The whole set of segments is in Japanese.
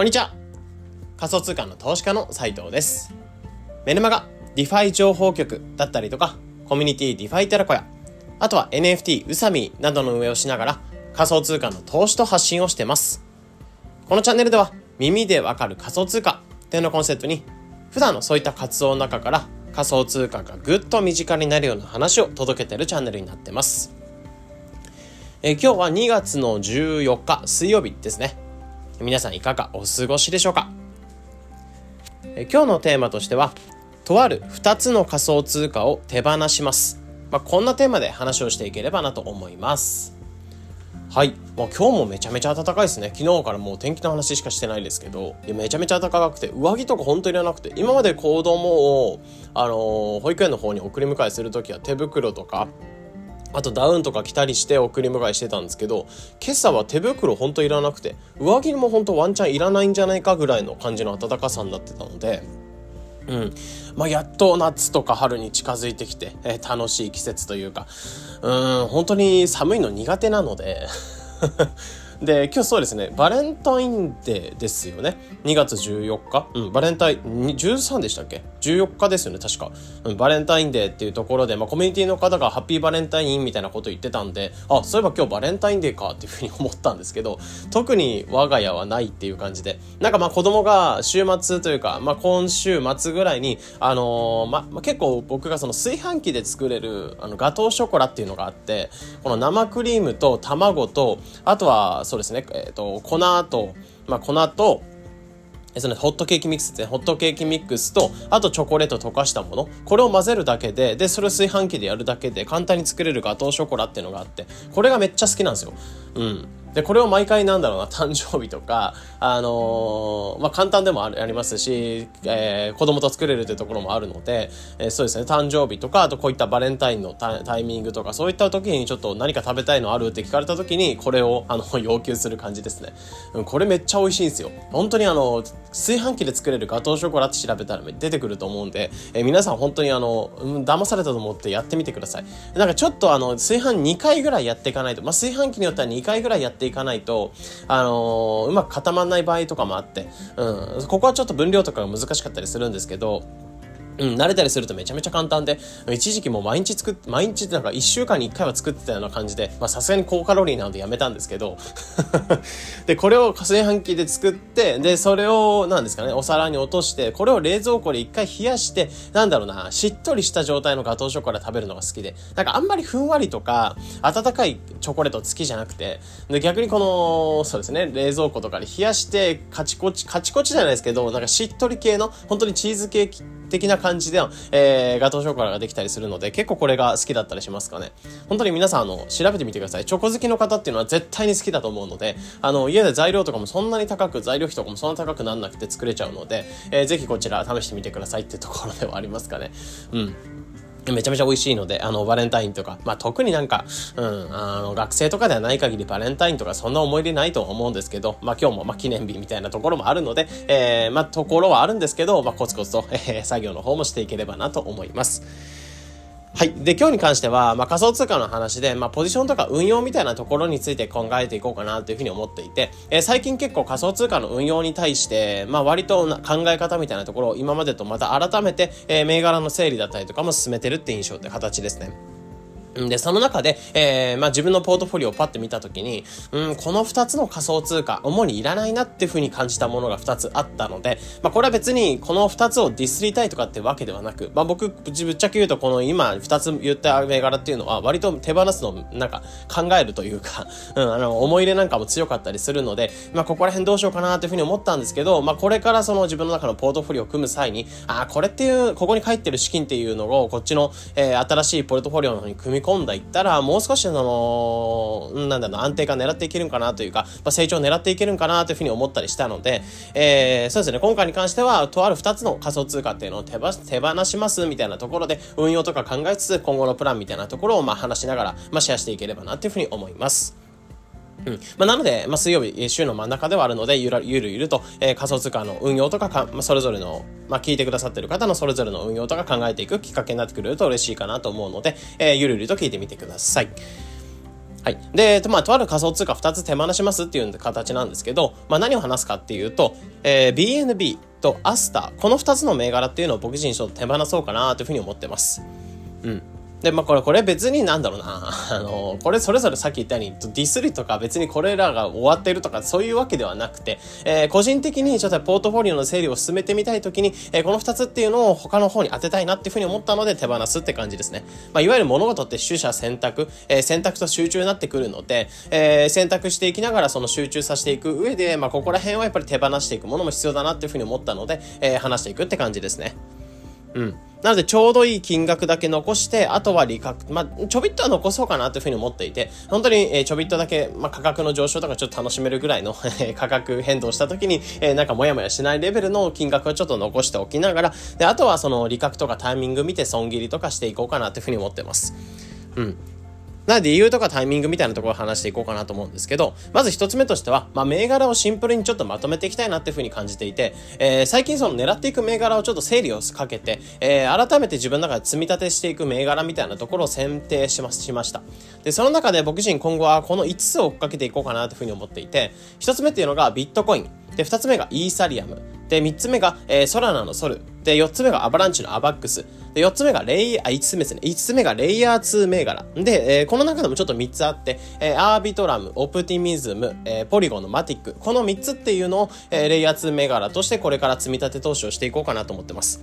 こんにちは。仮想通貨の投資家の斉藤です。メルマガ、 DeFi 情報局だったりとか、コミュニティ DeFi テラコヤ、あとは NFT うさみなどの運営をしながら、仮想通貨の投資と発信をしてます。このチャンネルでは、耳でわかる仮想通貨っていうのをコンセプトに、普段のそういった活動の中から仮想通貨がぐっと身近になるような話を届けてるチャンネルになってます。え今日は2月の14日水曜日ですね。皆さんいかがお過ごしでしょうか？え今日のテーマとしてはとある2つの仮想通貨を手放します、まあ、こんなテーマで話をしていければなと思います。はい、もう今日もめちゃめちゃ暖かいですね。昨日からもう天気の話しかしてないですけどめちゃめちゃ暖かくて上着とか本当にいらなくて今まで子供をあのー、保育園の方に送り迎えする時は手袋とかあとダウンとか着たりして送り迎えしてたんですけど、今朝は手袋ほんといらなくて、上着もほんとワンチャンいらないんじゃないかぐらいの感じの暖かさになってたので、うん。まあ、やっと夏とか春に近づいてきて、えー、楽しい季節というか、うん、本当に寒いの苦手なのでで、今日そうですね、バレンタインデーですよね。2月14日。うん、バレンタイン、13でしたっけ ?14 日ですよね、確か。うん、バレンタインデーっていうところで、まあ、コミュニティの方がハッピーバレンタインみたいなこと言ってたんで、あ、そういえば今日バレンタインデーかっていうふうに思ったんですけど、特に我が家はないっていう感じで、なんかまあ子供が週末というか、まあ今週末ぐらいに、あのー、ま、まあ、結構僕がその炊飯器で作れる、あの、ガトーショコラっていうのがあって、この生クリームと卵と、あとは、そうですね、えっ、ー、と、粉と、まあ、粉と、そのホットケーキミックスですね。ホットケーキミックスと、あとチョコレート溶かしたもの。これを混ぜるだけで、で、それを炊飯器でやるだけで簡単に作れるガトーショコラっていうのがあって、これがめっちゃ好きなんですよ。うん。で、これを毎回なんだろうな、誕生日とか、あのー、まあ、簡単でもありますし、えー、子供と作れるというところもあるので、えー、そうですね、誕生日とか、あとこういったバレンタインのタイミングとか、そういった時にちょっと何か食べたいのあるって聞かれた時に、これを、あの、要求する感じですね。うん、これめっちゃ美味しいんですよ。本当にあの、炊飯器で作れるガトーショコラって調べたら出てくると思うんで、えー、皆さん本当にあの、うん、騙されたと思ってやってみてください。なんかちょっとあの、炊飯2回ぐらいやっていかないと、まあ、炊飯器によっては2回ぐらいやってていかないと、あのー、うまく固まらない場合とかもあって、うん、ここはちょっと分量とかが難しかったりするんですけど、うん、慣れたりするとめちゃめちゃ簡単で、一時期も毎日作って、毎日なんか一週間に一回は作ってたような感じで、まあさすがに高カロリーなのでやめたんですけど、で、これを炊飯器で作って、で、それを、なんですかね、お皿に落として、これを冷蔵庫で一回冷やして、なんだろうな、しっとりした状態のガトーショコラ食べるのが好きで、なんかあんまりふんわりとか、温かいチョコレート好きじゃなくて、で、逆にこの、そうですね、冷蔵庫とかで冷やして、カチコチ、カチコチじゃないですけど、なんかしっとり系の、本当にチーズケーキ的な感じ感じで、えー、ガトーショコラができたりするので、結構これが好きだったりしますかね。本当に皆さん、あの、調べてみてください。チョコ好きの方っていうのは絶対に好きだと思うので、あの、家で材料とかもそんなに高く、材料費とかもそんな高くなんなくて作れちゃうので、えー、ぜひこちら試してみてくださいっていうところではありますかね。うん。めちゃめちゃ美味しいので、あの、バレンタインとか、まあ、特になんか、うん、あの、学生とかではない限りバレンタインとかそんな思い出ないと思うんですけど、まあ、今日も、まあ、記念日みたいなところもあるので、えー、まあ、ところはあるんですけど、まあ、コツコツと、えー、作業の方もしていければなと思います。はい。で、今日に関しては、まあ、仮想通貨の話で、まあ、ポジションとか運用みたいなところについて考えていこうかなというふうに思っていて、えー、最近結構仮想通貨の運用に対して、まあ、割と考え方みたいなところを今までとまた改めて、えー、銘柄の整理だったりとかも進めてるって印象って形ですね。で、その中で、えー、まあ自分のポートフォリオをパッて見たときに、うん、この二つの仮想通貨、主にいらないなっていうふうに感じたものが二つあったので、まあこれは別にこの二つをディスりたいとかってわけではなく、まあ僕、ぶっちゃけ言うとこの今二つ言った銘柄っていうのは割と手放すのなんか考えるというか、うん、あの、思い入れなんかも強かったりするので、まあここら辺どうしようかなというふうに思ったんですけど、まあこれからその自分の中のポートフォリオを組む際に、ああ、これっていう、ここに入ってる資金っていうのをこっちの、えー、新しいポートフォリオの方に組み込んだいったら、もう少しその、なんだろう、安定感狙っていけるんかなというか、まあ、成長を狙っていけるんかなというふうに思ったりしたので、えー、そうですね、今回に関しては、とある2つの仮想通貨っていうのを手手放しますみたいなところで、運用とか考えつつ、今後のプランみたいなところをまあ話しながら、まあ、シェアしていければなというふうに思います。うん。まあ、なので、まあ、水曜日、週の真ん中ではあるので、ゆらゆるゆると、えー、仮想通貨の運用とかか、まあ、それぞれの、まあ、聞いてくださってる方のそれぞれの運用とか考えていくきっかけになってくれると嬉しいかなと思うので、えー、ゆるゆると聞いてみてください。はい。で、まあ、とある仮想通貨2つ手放しますっていう形なんですけど、まあ、何を話すかっていうと、えー、BNB とアスター、この2つの銘柄っていうのを僕自身ちょっと手放そうかなというふうに思ってます。うん。で、まあこれ、これ別になんだろうな。あの、これそれぞれさっき言ったように、ディスリとか別にこれらが終わってるとかそういうわけではなくて、えー、個人的にちょっとポートフォリオの整理を進めてみたいときに、えー、この二つっていうのを他の方に当てたいなっていうふうに思ったので手放すって感じですね。まあいわゆる物事って取捨選択、えー、選択と集中になってくるので、えー、選択していきながらその集中させていく上で、まあここら辺はやっぱり手放していくものも必要だなっていうふうに思ったので、えー、話していくって感じですね。うん。なので、ちょうどいい金額だけ残して、あとは利確、まあ、ちょびっとは残そうかなというふうに思っていて、本当に、えー、ちょびっとだけ、まあ、価格の上昇とかちょっと楽しめるぐらいの 価格変動した時に、えー、なんかモヤモヤしないレベルの金額をちょっと残しておきながら、で、あとはその利確とかタイミング見て損切りとかしていこうかなというふうに思ってます。うん。な理由とかタイミングみたいなところを話していこうかなと思うんですけど、まず一つ目としては、まあ、銘柄をシンプルにちょっとまとめていきたいなっていうふうに感じていて、えー、最近その狙っていく銘柄をちょっと整理をかけて、えー、改めて自分の中で積み立てしていく銘柄みたいなところを選定しましました。で、その中で僕自身今後はこの5つを追っかけていこうかなというふうに思っていて、1つ目っていうのがビットコイン。で、2つ目がイーサリアム。で、3つ目が、えー、ソラナのソル。で、4つ目がアバランチのアバックス。で、4つ目がレイ、あ、5つ目ですね。5つ目がレイヤー2銘柄。で、えー、この中でもちょっと3つあって、えー、アービトラム、オプティミズム、えー、ポリゴンのマティック。この3つっていうのを、えー、レイヤー2銘柄としてこれから積み立て投資をしていこうかなと思ってます。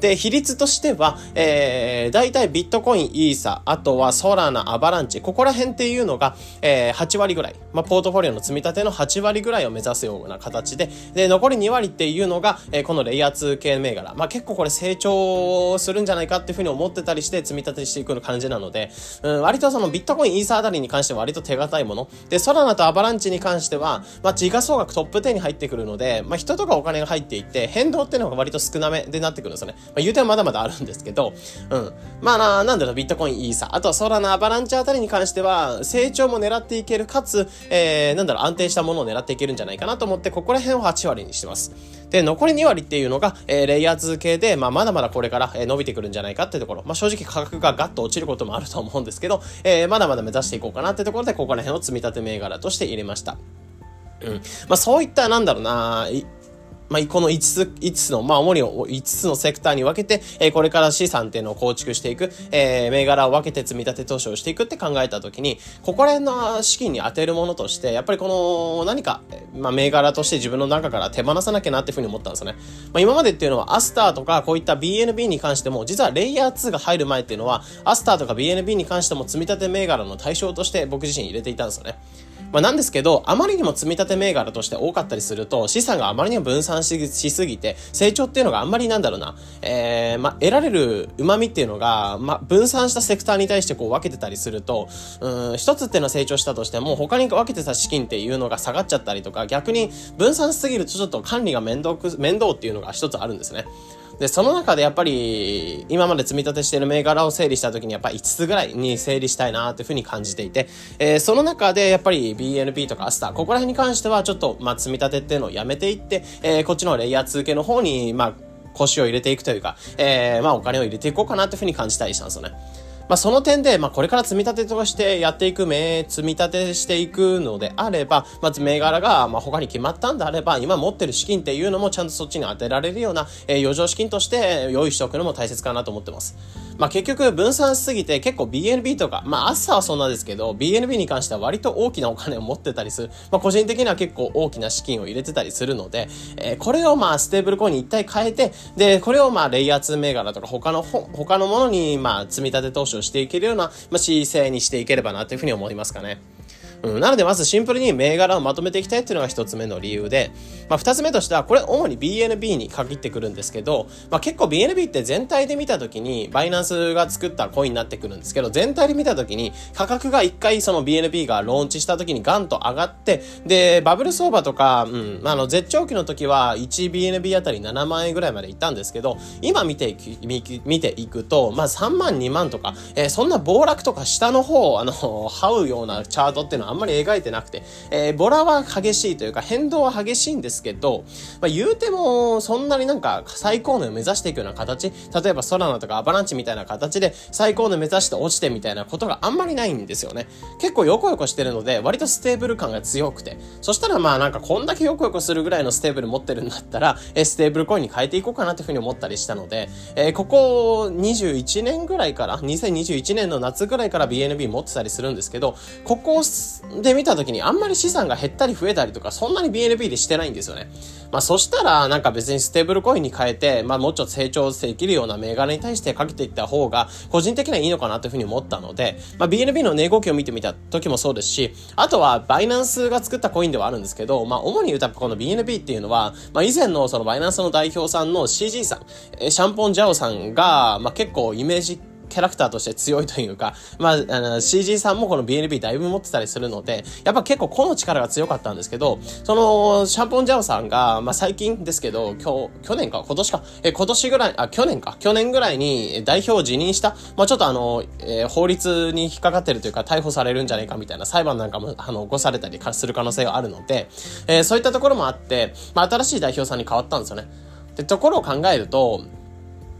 で、比率としては、えー、大体ビットコイン、イーサ、あとはソラナ、アバランチ、ここら辺っていうのが、えー、8割ぐらい。まあ、ポートフォリオの積み立ての8割ぐらいを目指すような形で、で、残り2割っていうのが、えー、このレイヤー2系銘柄。まあ、結構これ成長するんじゃないかっていうふうに思ってたりして積み立てしていく感じなので、うん、割とそのビットコイン、イーサあたりに関しては割と手堅いもの。で、ソラナとアバランチに関しては、まあ、時価総額トップ10に入ってくるので、まあ、人とかお金が入っていって、変動っていうのが割と少なめでなってくるんですよね。まあ、言うてはまだまだあるんですけど、うん。まあな、なんだろう、ビットコインいいさ。あとはソラナ、アバランチャーあたりに関しては、成長も狙っていける、かつ、えー、なんだろう、安定したものを狙っていけるんじゃないかなと思って、ここら辺を8割にしてます。で、残り2割っていうのが、えー、レイヤーズ系で、まあ、まだまだこれから、えー、伸びてくるんじゃないかっていうところ。まあ、正直価格がガッと落ちることもあると思うんですけど、えー、まだまだ目指していこうかなっていうところで、ここら辺を積み立て銘柄として入れました。うん。まあ、そういった、なんだろうな、まあ、この5つ、5つの、まあ、主に5つのセクターに分けて、えー、これから資産っていうのを構築していく、えー、銘柄を分けて積み立て投資をしていくって考えたときに、ここら辺の資金に当てるものとして、やっぱりこの、何か、まあ、銘柄として自分の中から手放さなきゃなっていうふうに思ったんですよね。まあ、今までっていうのは、アスターとか、こういった BNB に関しても、実はレイヤー2が入る前っていうのは、アスターとか BNB に関しても積み立て銘柄の対象として僕自身入れていたんですよね。まあ、なんですけど、あまりにも積み立て銘柄として多かったりすると、資産があまりにも分散しすぎて、成長っていうのがあんまりなんだろうな、えー、まあ、得られる旨味っていうのが、まあ、分散したセクターに対してこう分けてたりすると、うん、一つっていうのは成長したとしても、他に分けてた資金っていうのが下がっちゃったりとか、逆に分散しすぎるとちょっと管理が面倒く、面倒っていうのが一つあるんですね。で、その中でやっぱり、今まで積み立てしている銘柄を整理した時にやっぱり5つぐらいに整理したいなというふうに感じていて、えー、その中でやっぱり BNP とかアスター、ここら辺に関してはちょっと、まあ、積み立てっていうのをやめていって、えー、こっちのレイヤー2系の方に、まあ、腰を入れていくというか、えー、まあ、お金を入れていこうかなというふうに感じたりしたんですよね。まあ、その点で、まあ、これから積み立てとしてやっていく目、積み立てしていくのであれば、まず銘柄が、まあ、他に決まったんであれば、今持ってる資金っていうのもちゃんとそっちに当てられるような、えー、余剰資金として用意しておくのも大切かなと思ってます。まあ、結局分散しすぎて結構 BNB とか、まあ、朝はそんなですけど、BNB に関しては割と大きなお金を持ってたりする。まあ、個人的には結構大きな資金を入れてたりするので、えー、これをまあ、ステーブルコインに一体変えて、で、これをまあ、レイヤー2銘柄とか他の、他のものにまあ、積み立て投資をしていけるような、まあ、姿勢にしていければなというふうに思いますかね。うん、なのでまずシンプルに銘柄をまとめていきたいっていうのが一つ目の理由で、まあ二つ目としては、これ主に BNB に限ってくるんですけど、まあ結構 BNB って全体で見たときに、バイナンスが作ったコインになってくるんですけど、全体で見たときに、価格が一回その BNB がローンチしたときにガンと上がって、で、バブル相場とか、うん、あの、絶頂期の時は 1BNB あたり7万円ぐらいまで行ったんですけど、今見ていく、見ていくと、まあ3万2万とか、えー、そんな暴落とか下の方、あの、這うようなチャートっていうのはあんまり描いてなくて、えー、ボラは激しいというか変動は激しいんですけど、まあ、言うても、そんなになんか最高値を目指していくような形、例えば Solana とか Avalanche みたいな形で最高値目指して落ちてみたいなことがあんまりないんですよね。結構ヨコヨコしてるので、割とステーブル感が強くて、そしたらまあなんかこんだけヨコヨコするぐらいのステーブル持ってるんだったら、えステーブルコインに変えていこうかなというふうに思ったりしたので、えー、ここ21年ぐらいから、2021年の夏ぐらいから BNB 持ってたりするんですけど、ここで見た時にあんまり資産が減ったり増えたりとか、そんなに BNB でしてないんですよね。まあそしたら、なんか別にステーブルコインに変えて、まあもうちょっと成長できるような銘柄に対してかけていった方が、個人的にはいいのかなというふうに思ったので、まあ BNB の値動きを見てみた時もそうですし、あとはバイナンスが作ったコインではあるんですけど、まあ主に言うとこの BNB っていうのは、まあ以前のそのバイナンスの代表さんの CG さん、シャンポンジャオさんが、まあ結構イメージキャラクターとして強いというか、まあ、あの、CG さんもこの BNB だいぶ持ってたりするので、やっぱ結構個の力が強かったんですけど、その、シャンポンジャオさんが、まあ最近ですけど、今日、去年か、今年か、え、今年ぐらい、あ、去年か、去年ぐらいに代表を辞任した、まあちょっとあの、えー、法律に引っかかってるというか、逮捕されるんじゃないかみたいな裁判なんかも、あの、起こされたりする可能性があるので、えー、そういったところもあって、まあ新しい代表さんに変わったんですよね。ってところを考えると、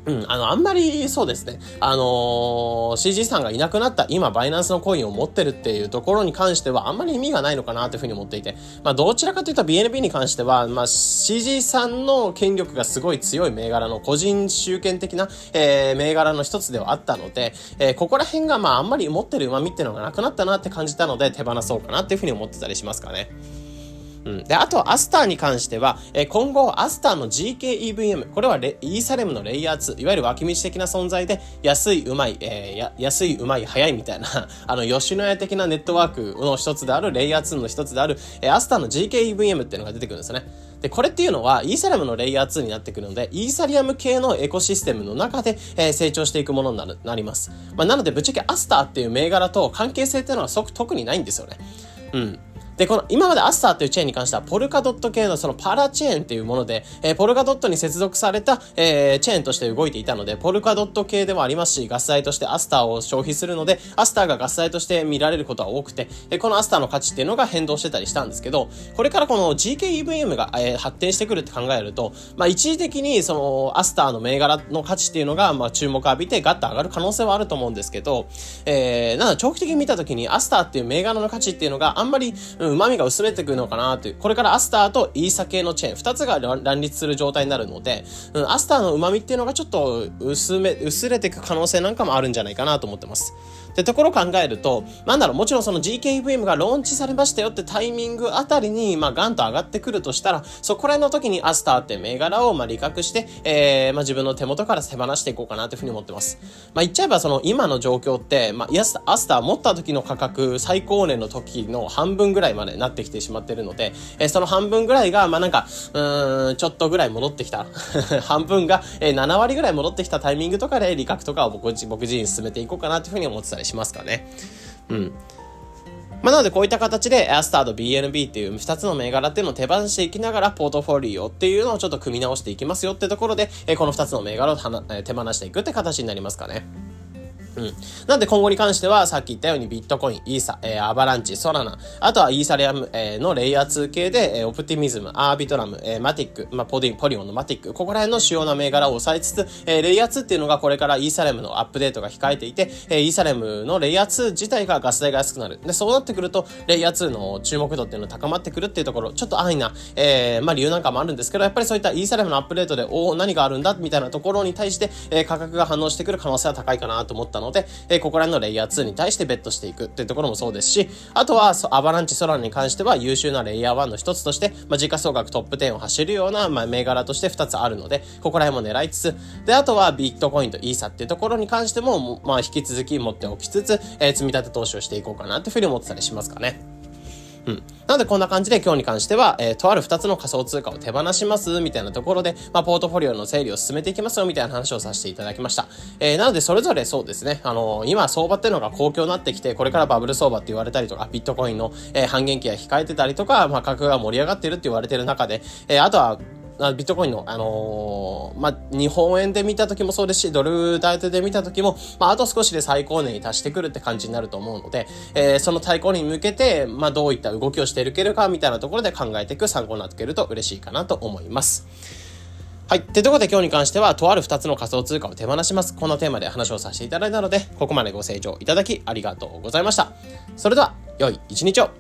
うん、あの、あんまりそうですね。あのー、CG さんがいなくなった今、バイナンスのコインを持ってるっていうところに関しては、あんまり意味がないのかなというふうに思っていて、まあ、どちらかというと BNB に関しては、まあ、CG さんの権力がすごい強い銘柄の個人集権的な、えー、銘柄の一つではあったので、えー、ここら辺が、まあ、あんまり持ってる旨味っていうのがなくなったなって感じたので、手放そうかなっていうふうに思ってたりしますかね。うん。で、あと、アスターに関しては、え、今後、アスターの GKEVM、これはレイーサレムのレイヤー2、いわゆる脇道的な存在で、安い、うまい、えー、や安い、うまい、早いみたいな あの、吉野家的なネットワークの一つである、レイヤー2の一つである、え、アスターの GKEVM っていうのが出てくるんですよね。で、これっていうのは、イーサリアムのレイヤー2になってくるので、イーサリアム系のエコシステムの中で、えー、成長していくものになるなります。まあ、なので、ぶっちゃけアスターっていう銘柄と関係性っていうのは即特にないんですよね。うん。で、この今までアスターというチェーンに関しては、ポルカドット系のそのパラチェーンっていうもので、えー、ポルカドットに接続された、えー、チェーンとして動いていたので、ポルカドット系でもありますし、ガス代としてアスターを消費するので、アスターがガス代として見られることは多くて、えー、このアスターの価値っていうのが変動してたりしたんですけど、これからこの GKEVM が、えー、発展してくるって考えると、まあ一時的にそのアスターの銘柄の価値っていうのが、まあ注目を浴びてガッと上がる可能性はあると思うんですけど、えー、なので長期的に見たときにアスターっていう銘柄の価値っていうのがあんまり、うん、旨味が薄めてくるのかなという、これからアスターとイーサ系のチェーン、二つが乱立する状態になるので、うん、アスターの旨味っていうのがちょっと薄め、薄れていく可能性なんかもあるんじゃないかなと思ってます。ってところを考えると、なんだろう、もちろんその GKVM がローンチされましたよってタイミングあたりに、まあ、ガンと上がってくるとしたら、そこら辺の時にアスターって銘柄を、まあ、利確して、えー、まあ、自分の手元から手放していこうかなというふうに思ってます。まあ、言っちゃえばその今の状況って、まあ、アスター持った時の価格、最高値の時の半分ぐらいまでなってきてしまってるので、えー、その半分ぐらいが、まあ、なんか、うん、ちょっとぐらい戻ってきた。半分が、えー、7割ぐらい戻ってきたタイミングとかで利確とかを僕僕自身進めていこうかなというふうに思ってたりしますかね。うん。まあ、なのでこういった形でアスターと BNB っていう2つの銘柄っていうのを手放していきながらポートフォリオっていうのをちょっと組み直していきますよってところで、えこの2つの銘柄を手放していくって形になりますかね。うん。なんで今後に関しては、さっき言ったようにビットコイン、イーサ、えー、アバランチ、ソラナ、あとはイーサリアム、えー、のレイヤー2系で、えー、オプティミズム、アービトラム、えー、マティック、まあ、ポディ、ポリオンのマティック、ここら辺の主要な銘柄を抑えつつ、えー、レイヤー2っていうのがこれからイーサレムのアップデートが控えていて、えー、イーサレムのレイヤー2自体がガス代が安くなる。で、そうなってくると、レイヤー2の注目度っていうのが高まってくるっていうところ、ちょっと安易な、えー、まあ理由なんかもあるんですけど、やっぱりそういったイーサレムのアップデートで、おお、何があるんだみたいなところに対して、えー、価格が反応してくる可能性は高いかなと思ったのので、えー、ここら辺のレイヤー2に対してベットしていくっていうところもそうですし、あとはアバランチソラに関しては優秀なレイヤー1の一つとして、まあ、時価総額トップ10を走るような、まあ、銘柄として2つあるので、ここら辺も狙いつつ、で、あとはビットコインとイーサっていうところに関しても、まあ、引き続き持っておきつつ、えー、積み立て投資をしていこうかなっていうふうに思ってたりしますかね。うん。なのでこんな感じで今日に関しては、えー、とある2つの仮想通貨を手放しますみたいなところで、まあ、ポートフォリオの整理を進めていきますよみたいな話をさせていただきました。えー、なのでそれぞれそうですね、あのー、今相場っていうのが公共になってきて、これからバブル相場って言われたりとか、ビットコインの、えー、半減期が控えてたりとか、まあ、価格が盛り上がってるって言われてる中で、えー、あとは、あビットコインの、あのー、まあ、日本円で見た時もそうですし、ドル建てで見た時も、まあ、あと少しで最高値に達してくるって感じになると思うので、えー、その最高値に向けて、まあ、どういった動きをしていけるかみたいなところで考えていく参考になってくれると嬉しいかなと思います。はい。ってところで今日に関しては、とある2つの仮想通貨を手放します。このテーマで話をさせていただいたので、ここまでご清聴いただきありがとうございました。それでは、良い一日を